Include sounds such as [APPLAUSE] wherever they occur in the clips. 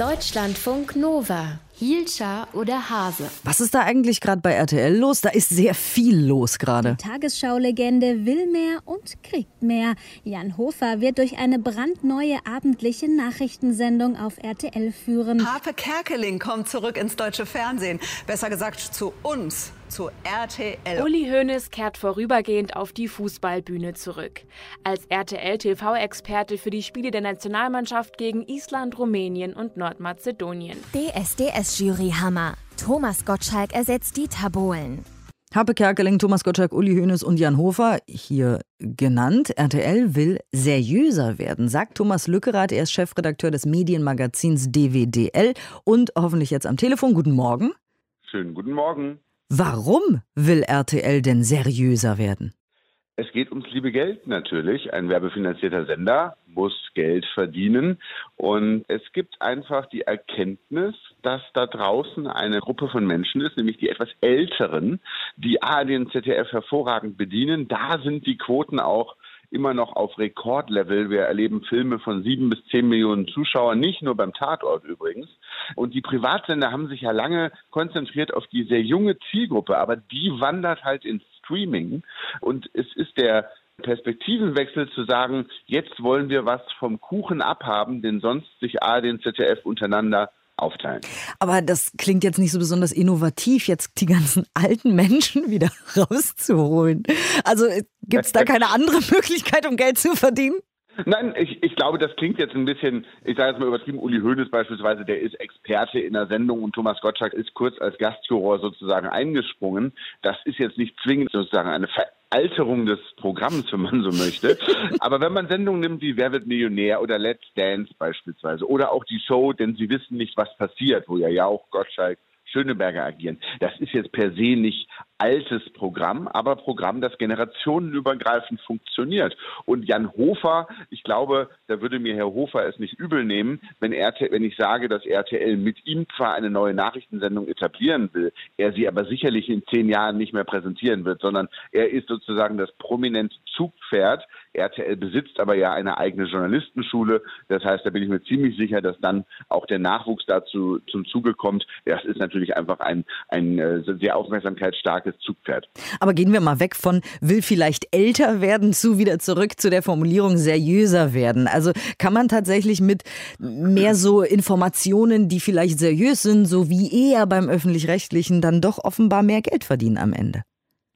Deutschlandfunk Nova. Hielscher oder Hase? Was ist da eigentlich gerade bei RTL los? Da ist sehr viel los gerade. Tagesschau-Legende will mehr und kriegt mehr. Jan Hofer wird durch eine brandneue abendliche Nachrichtensendung auf RTL führen. Harpe Kerkeling kommt zurück ins deutsche Fernsehen. Besser gesagt zu uns, zu RTL. Uli Hoeneß kehrt vorübergehend auf die Fußballbühne zurück. Als RTL-TV-Experte für die Spiele der Nationalmannschaft gegen Island, Rumänien und Nordmazedonien. DSDS Juryhammer. Thomas Gottschalk ersetzt Dieter Bohlen. Happe Kerkeling, Thomas Gottschalk, Uli Hoeneß und Jan Hofer hier genannt. RTL will seriöser werden, sagt Thomas Lückerath. Er ist Chefredakteur des Medienmagazins DWDL und hoffentlich jetzt am Telefon. Guten Morgen. Schönen guten Morgen. Warum will RTL denn seriöser werden? Es geht ums liebe Geld natürlich. Ein werbefinanzierter Sender muss Geld verdienen. Und es gibt einfach die Erkenntnis, dass da draußen eine Gruppe von Menschen ist, nämlich die etwas Älteren, die ARD und ZDF hervorragend bedienen. Da sind die Quoten auch immer noch auf Rekordlevel. Wir erleben Filme von sieben bis zehn Millionen Zuschauern, nicht nur beim Tatort übrigens. Und die Privatsender haben sich ja lange konzentriert auf die sehr junge Zielgruppe, aber die wandert halt ins Streaming. Und es ist der Perspektivenwechsel zu sagen, jetzt wollen wir was vom Kuchen abhaben, den sonst sich A, den ZDF untereinander aufteilen. Aber das klingt jetzt nicht so besonders innovativ, jetzt die ganzen alten Menschen wieder [LAUGHS] rauszuholen. Also äh, gibt es da keine andere [LAUGHS] Möglichkeit, um Geld zu verdienen? Nein, ich, ich glaube, das klingt jetzt ein bisschen, ich sage jetzt mal übertrieben, Uli Hoeneß beispielsweise, der ist Experte in der Sendung und Thomas Gottschalk ist kurz als Gastjuror sozusagen eingesprungen. Das ist jetzt nicht zwingend sozusagen eine Veralterung des Programms, wenn man so möchte. [LAUGHS] Aber wenn man Sendungen nimmt wie Wer wird Millionär oder Let's Dance beispielsweise oder auch die Show, denn sie wissen nicht, was passiert, wo ja ja auch Gottschalk Schöneberger agieren. Das ist jetzt per se nicht altes Programm, aber Programm, das generationenübergreifend funktioniert. Und Jan Hofer, ich glaube, da würde mir Herr Hofer es nicht übel nehmen, wenn, RTL, wenn ich sage, dass RTL mit ihm zwar eine neue Nachrichtensendung etablieren will, er sie aber sicherlich in zehn Jahren nicht mehr präsentieren wird, sondern er ist sozusagen das prominente Zugpferd. RTL besitzt aber ja eine eigene Journalistenschule. Das heißt, da bin ich mir ziemlich sicher, dass dann auch der Nachwuchs dazu zum Zuge kommt. Das ist natürlich einfach ein, ein äh, sehr aufmerksamkeitsstarkes starkes Zugpferd. Aber gehen wir mal weg von will vielleicht älter werden zu wieder zurück zu der Formulierung seriöser werden. Also kann man tatsächlich mit mehr so Informationen, die vielleicht seriös sind, so wie eher beim öffentlich-rechtlichen, dann doch offenbar mehr Geld verdienen am Ende.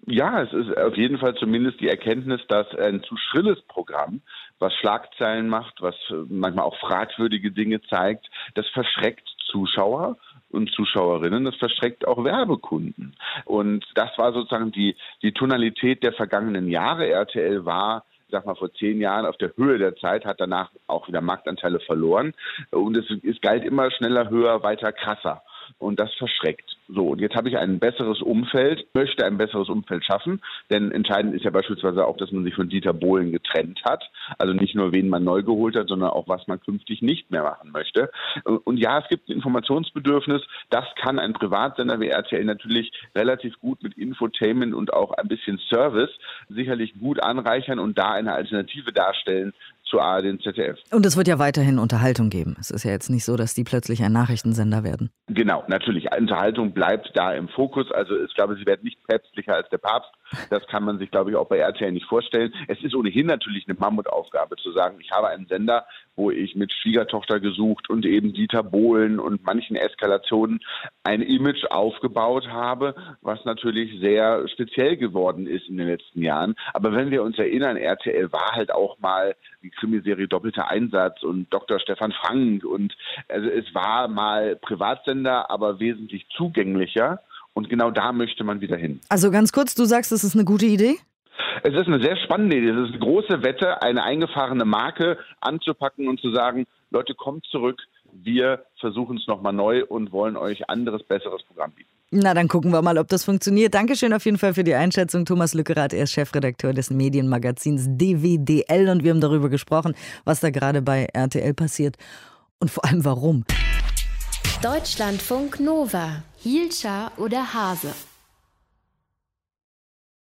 Ja, es ist auf jeden Fall zumindest die Erkenntnis, dass ein zu schrilles Programm, was Schlagzeilen macht, was manchmal auch fragwürdige Dinge zeigt, das verschreckt Zuschauer und Zuschauerinnen, das verschreckt auch Werbekunden. Und das war sozusagen die, die Tonalität der vergangenen Jahre. RTL war sag mal, vor zehn Jahren auf der Höhe der Zeit, hat danach auch wieder Marktanteile verloren. Und es, es galt immer schneller, höher, weiter, krasser. Und das verschreckt. So, und jetzt habe ich ein besseres Umfeld, möchte ein besseres Umfeld schaffen, denn entscheidend ist ja beispielsweise auch, dass man sich von Dieter Bohlen getrennt hat. Also nicht nur, wen man neu geholt hat, sondern auch, was man künftig nicht mehr machen möchte. Und ja, es gibt ein Informationsbedürfnis. Das kann ein Privatsender wie RTL natürlich relativ gut mit Infotainment und auch ein bisschen Service sicherlich gut anreichern und da eine Alternative darstellen zu ARD und ZDF. Und es wird ja weiterhin Unterhaltung geben. Es ist ja jetzt nicht so, dass die plötzlich ein Nachrichtensender werden. Genau, natürlich. Unterhaltung bleibt da im Fokus. Also ich glaube, sie werden nicht päpstlicher als der Papst. Das kann man sich, glaube ich, auch bei RTL nicht vorstellen. Es ist ohnehin natürlich eine Mammutaufgabe zu sagen, ich habe einen Sender, wo ich mit Schwiegertochter gesucht und eben Dieter Bohlen und manchen Eskalationen ein Image aufgebaut habe, was natürlich sehr speziell geworden ist in den letzten Jahren. Aber wenn wir uns erinnern, RTL war halt auch mal die Krimiserie Doppelter Einsatz und Dr. Stefan Frank und also es war mal Privatsender, aber wesentlich zugänglicher. Und genau da möchte man wieder hin. Also ganz kurz, du sagst, das ist eine gute Idee? Es ist eine sehr spannende Idee. Es ist eine große Wette, eine eingefahrene Marke anzupacken und zu sagen, Leute, kommt zurück, wir versuchen es nochmal neu und wollen euch anderes, besseres Programm bieten. Na, dann gucken wir mal, ob das funktioniert. Dankeschön auf jeden Fall für die Einschätzung. Thomas Lückerath, er ist Chefredakteur des Medienmagazins DWDL und wir haben darüber gesprochen, was da gerade bei RTL passiert und vor allem warum. Deutschlandfunk Nova. Hielscher oder Hase?